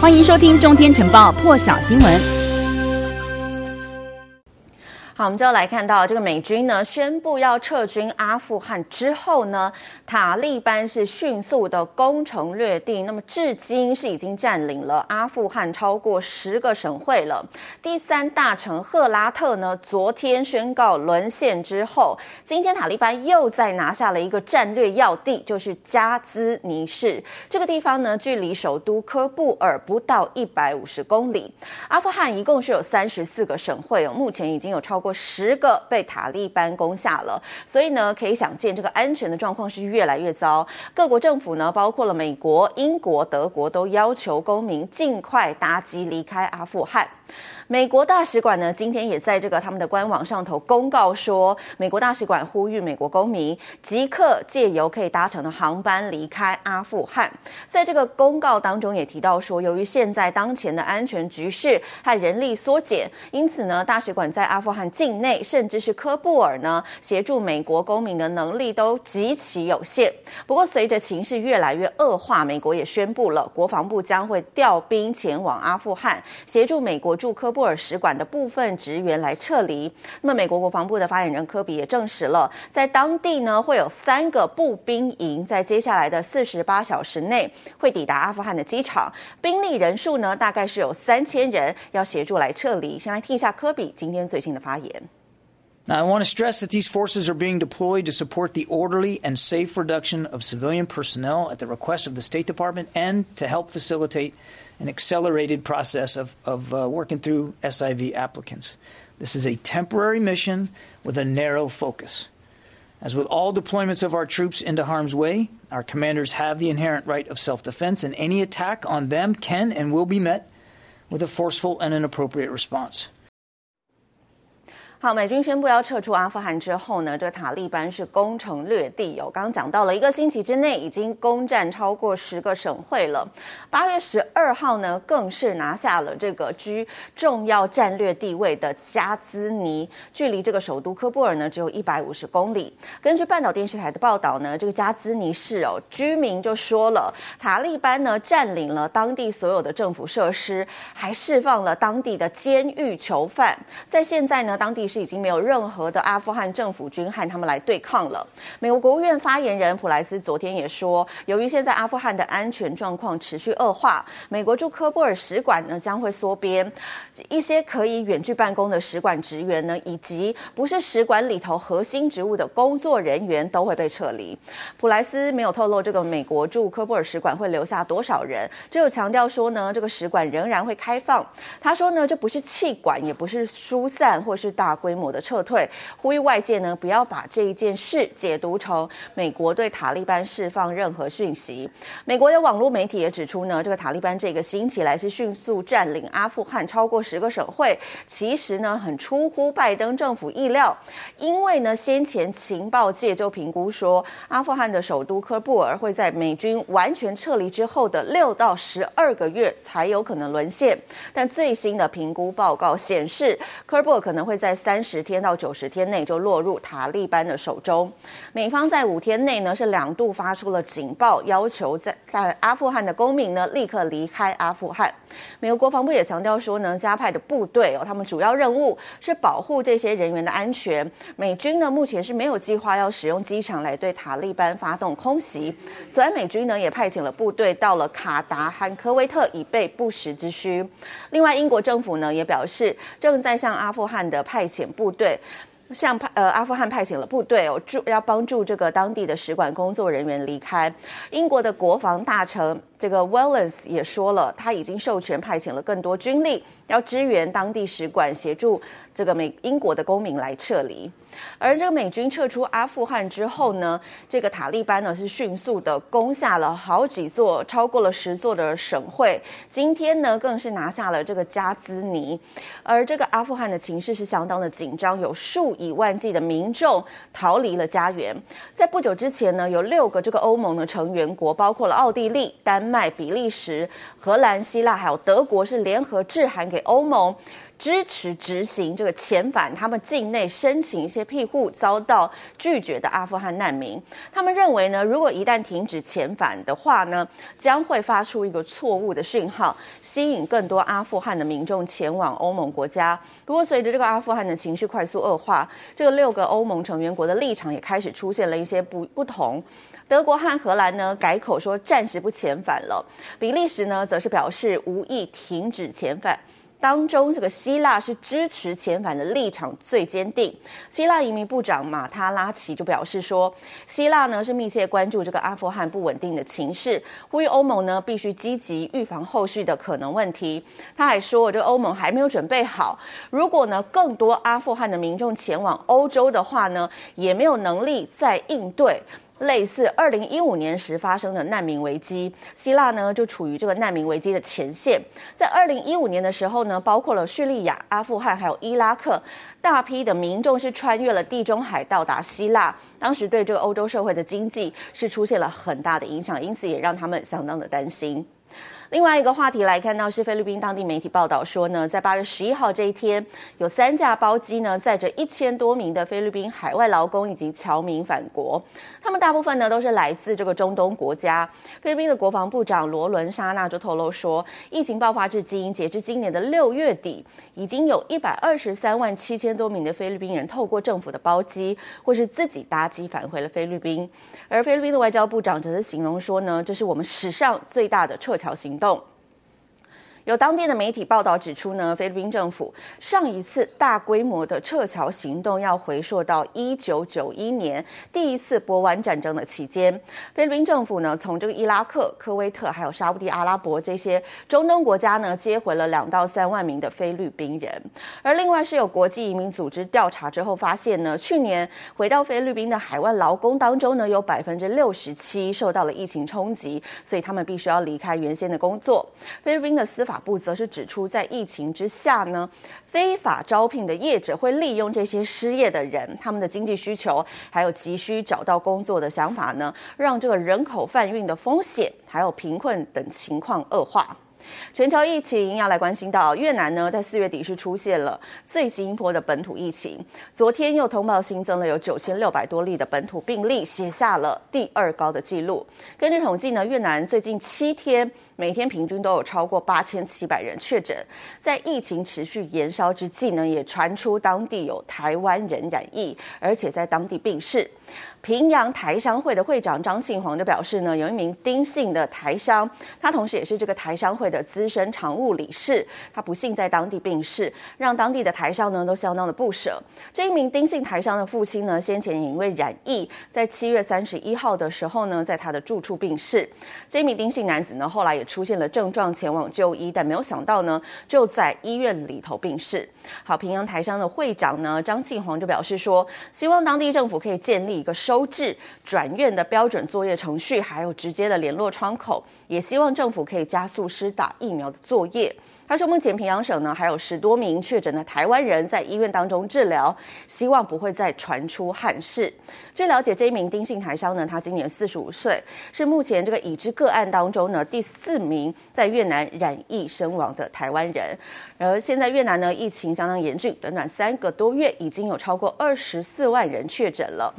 欢迎收听《中天晨报》破晓新闻。好，我们就要来看到这个美军呢宣布要撤军阿富汗之后呢，塔利班是迅速的攻城略地，那么至今是已经占领了阿富汗超过十个省会了。第三大城赫拉特呢，昨天宣告沦陷之后，今天塔利班又再拿下了一个战略要地，就是加兹尼市这个地方呢，距离首都科布尔不到一百五十公里。阿富汗一共是有三十四个省会哦，目前已经有超过。十个被塔利班攻下了，所以呢，可以想见这个安全的状况是越来越糟。各国政府呢，包括了美国、英国、德国，都要求公民尽快搭机离开阿富汗。美国大使馆呢，今天也在这个他们的官网上头公告说，美国大使馆呼吁美国公民即刻借由可以搭乘的航班离开阿富汗。在这个公告当中也提到说，由于现在当前的安全局势和人力缩减，因此呢，大使馆在阿富汗境内甚至是科布尔呢，协助美国公民的能力都极其有限。不过，随着情势越来越恶化，美国也宣布了，国防部将会调兵前往阿富汗，协助美国驻科布布尔使馆的部分职员来撤离。那么，美国国防部的发言人科比也证实了，在当地呢会有三个步兵营，在接下来的四十八小时内会抵达阿富汗的机场，兵力人数呢大概是有三千人，要协助来撤离。先来听一下科比今天最新的发言。Now, I want to stress that these forces are being deployed to support the orderly and safe reduction of civilian personnel at the request of the State Department and to help facilitate an accelerated process of, of uh, working through SIV applicants. This is a temporary mission with a narrow focus. As with all deployments of our troops into harm's way, our commanders have the inherent right of self defense, and any attack on them can and will be met with a forceful and an appropriate response. 好，美军宣布要撤出阿富汗之后呢，这个塔利班是攻城略地哦。刚刚讲到了一个星期之内已经攻占超过十个省会了。八月十二号呢，更是拿下了这个居重要战略地位的加兹尼，距离这个首都科布尔呢只有一百五十公里。根据半岛电视台的报道呢，这个加兹尼市哦，居民就说了，塔利班呢占领了当地所有的政府设施，还释放了当地的监狱囚犯。在现在呢，当地。是已经没有任何的阿富汗政府军和他们来对抗了。美国国务院发言人普莱斯昨天也说，由于现在阿富汗的安全状况持续恶化，美国驻科布尔使馆呢将会缩编，一些可以远距办公的使馆职员呢，以及不是使馆里头核心职务的工作人员都会被撤离。普莱斯没有透露这个美国驻科布尔使馆会留下多少人，只有强调说呢，这个使馆仍然会开放。他说呢，这不是弃馆，也不是疏散，或是大。规模的撤退，呼吁外界呢不要把这一件事解读成美国对塔利班释放任何讯息。美国的网络媒体也指出呢，这个塔利班这个星期来是迅速占领阿富汗超过十个省会，其实呢很出乎拜登政府意料，因为呢先前情报界就评估说，阿富汗的首都科布尔会在美军完全撤离之后的六到十二个月才有可能沦陷，但最新的评估报告显示，科布尔可能会在三十天到九十天内就落入塔利班的手中。美方在五天内呢是两度发出了警报，要求在在阿富汗的公民呢立刻离开阿富汗。美国国防部也强调说呢，加派的部队哦，他们主要任务是保护这些人员的安全。美军呢目前是没有计划要使用机场来对塔利班发动空袭。此外，美军呢也派遣了部队到了卡达和科威特，以备不时之需。另外，英国政府呢也表示，正在向阿富汗的派遣。遣部队向派呃阿富汗派遣了部队哦，助要帮助这个当地的使馆工作人员离开。英国的国防大臣这个 Wellens 也说了，他已经授权派遣了更多军力，要支援当地使馆，协助这个美英国的公民来撤离。而这个美军撤出阿富汗之后呢，这个塔利班呢是迅速的攻下了好几座，超过了十座的省会。今天呢，更是拿下了这个加兹尼。而这个阿富汗的情势是相当的紧张，有数以万计的民众逃离了家园。在不久之前呢，有六个这个欧盟的成员国，包括了奥地利、丹麦、比利时、荷兰、希腊还有德国，是联合致函给欧盟。支持执行这个遣返他们境内申请一些庇护遭到拒绝的阿富汗难民。他们认为呢，如果一旦停止遣返的话呢，将会发出一个错误的讯号，吸引更多阿富汗的民众前往欧盟国家。不过，随着这个阿富汗的情势快速恶化，这个六个欧盟成员国的立场也开始出现了一些不不同。德国和荷兰呢，改口说暂时不遣返了，比利时呢则是表示无意停止遣返。当中，这个希腊是支持遣返的立场最坚定。希腊移民部长马塔拉奇就表示说，希腊呢是密切关注这个阿富汗不稳定的情势，呼吁欧盟呢必须积极预防后续的可能问题。他还说，这个欧盟还没有准备好，如果呢更多阿富汗的民众前往欧洲的话呢，也没有能力再应对。类似二零一五年时发生的难民危机，希腊呢就处于这个难民危机的前线。在二零一五年的时候呢，包括了叙利亚、阿富汗还有伊拉克，大批的民众是穿越了地中海到达希腊，当时对这个欧洲社会的经济是出现了很大的影响，因此也让他们相当的担心。另外一个话题来看到是菲律宾当地媒体报道说呢，在八月十一号这一天，有三架包机呢载着一千多名的菲律宾海外劳工以及侨民返国，他们大部分呢都是来自这个中东国家。菲律宾的国防部长罗伦沙纳就透露说，疫情爆发至今，截至今年的六月底，已经有一百二十三万七千多名的菲律宾人透过政府的包机或是自己搭机返回了菲律宾。而菲律宾的外交部长则是形容说呢，这是我们史上最大的撤侨行动。有当地的媒体报道指出呢，菲律宾政府上一次大规模的撤侨行动要回溯到一九九一年第一次波湾战争的期间。菲律宾政府呢，从这个伊拉克、科威特还有沙乌地阿拉伯这些中东国家呢，接回了两到三万名的菲律宾人。而另外是有国际移民组织调查之后发现呢，去年回到菲律宾的海外劳工当中呢，有百分之六十七受到了疫情冲击，所以他们必须要离开原先的工作。菲律宾的司法部则是指出，在疫情之下呢，非法招聘的业者会利用这些失业的人，他们的经济需求还有急需找到工作的想法呢，让这个人口贩运的风险还有贫困等情况恶化。全球疫情要来关心到越南呢，在四月底是出现了最新一波的本土疫情，昨天又通报新增了有九千六百多例的本土病例，写下了第二高的纪录。根据统计呢，越南最近七天。每天平均都有超过八千七百人确诊，在疫情持续延烧之际呢，也传出当地有台湾人染疫，而且在当地病逝。平阳台商会的会长张庆煌就表示呢，有一名丁姓的台商，他同时也是这个台商会的资深常务理事，他不幸在当地病逝，让当地的台商呢都相当的不舍。这一名丁姓台商的父亲呢，先前也因为染疫，在七月三十一号的时候呢，在他的住处病逝。这一名丁姓男子呢，后来也。出现了症状，前往就医，但没有想到呢，就在医院里头病逝。好，平阳台商的会长呢，张庆煌就表示说，希望当地政府可以建立一个收治转院的标准作业程序，还有直接的联络窗口，也希望政府可以加速施打疫苗的作业。他说，目前平阳省呢还有十多名确诊的台湾人在医院当中治疗，希望不会再传出憾事。据了解，这一名丁姓台商呢，他今年四十五岁，是目前这个已知个案当中呢第四名在越南染疫身亡的台湾人。而现在越南呢疫情相当严峻，短短三个多月已经有超过二十四万人确诊了。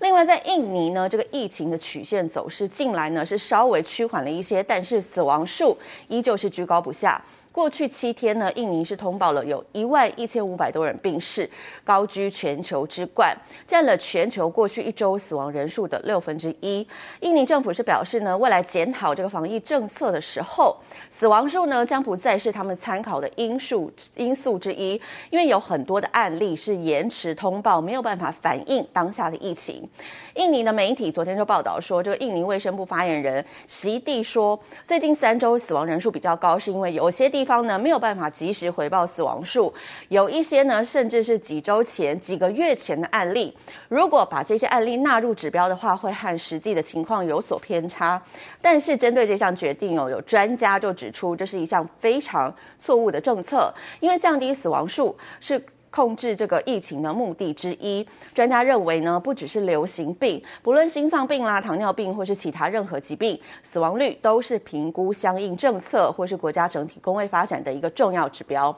另外，在印尼呢，这个疫情的曲线走势近来呢是稍微趋缓了一些，但是死亡数依旧是居高不下。过去七天呢，印尼是通报了有一万一千五百多人病逝，高居全球之冠，占了全球过去一周死亡人数的六分之一。印尼政府是表示呢，未来检讨这个防疫政策的时候，死亡数呢将不再是他们参考的因素因素之一，因为有很多的案例是延迟通报，没有办法反映当下的疫情。印尼的媒体昨天就报道说，这个印尼卫生部发言人席地说，最近三周死亡人数比较高，是因为有些地方呢没有办法及时回报死亡数，有一些呢甚至是几周前、几个月前的案例。如果把这些案例纳入指标的话，会和实际的情况有所偏差。但是针对这项决定哦，有专家就指出，这是一项非常错误的政策，因为降低死亡数是控制这个疫情的目的之一。专家认为呢，不只是流行病，不论心脏病啦、糖尿病或是其他任何疾病，死亡率都是评估相应政策或是国家整体工位发展的一个重要指标。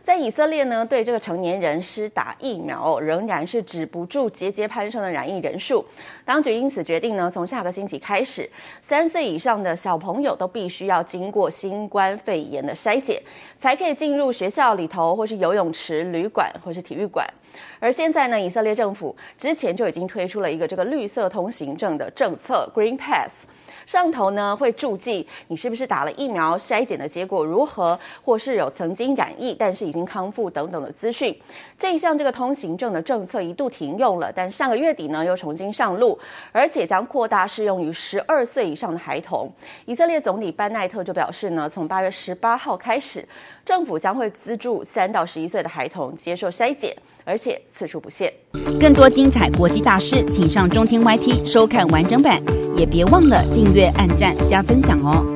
在以色列呢，对这个成年人施打疫苗仍然是止不住节节攀升的染疫人数。当局因此决定呢，从下个星期开始，三岁以上的小朋友都必须要经过新冠肺炎的筛检，才可以进入学校里头，或是游泳池、旅馆或是体育馆。而现在呢，以色列政府之前就已经推出了一个这个绿色通行证的政策 （Green Pass）。上头呢会注记你是不是打了疫苗，筛检的结果如何，或是有曾经染疫但是已经康复等等的资讯。这一项这个通行证的政策一度停用了，但上个月底呢又重新上路，而且将扩大适用于十二岁以上的孩童。以色列总理班奈特就表示呢，从八月十八号开始，政府将会资助三到十一岁的孩童接受筛检，而且次数不限。更多精彩国际大师，请上中天 YT 收看完整版。也别忘了订阅、按赞、加分享哦！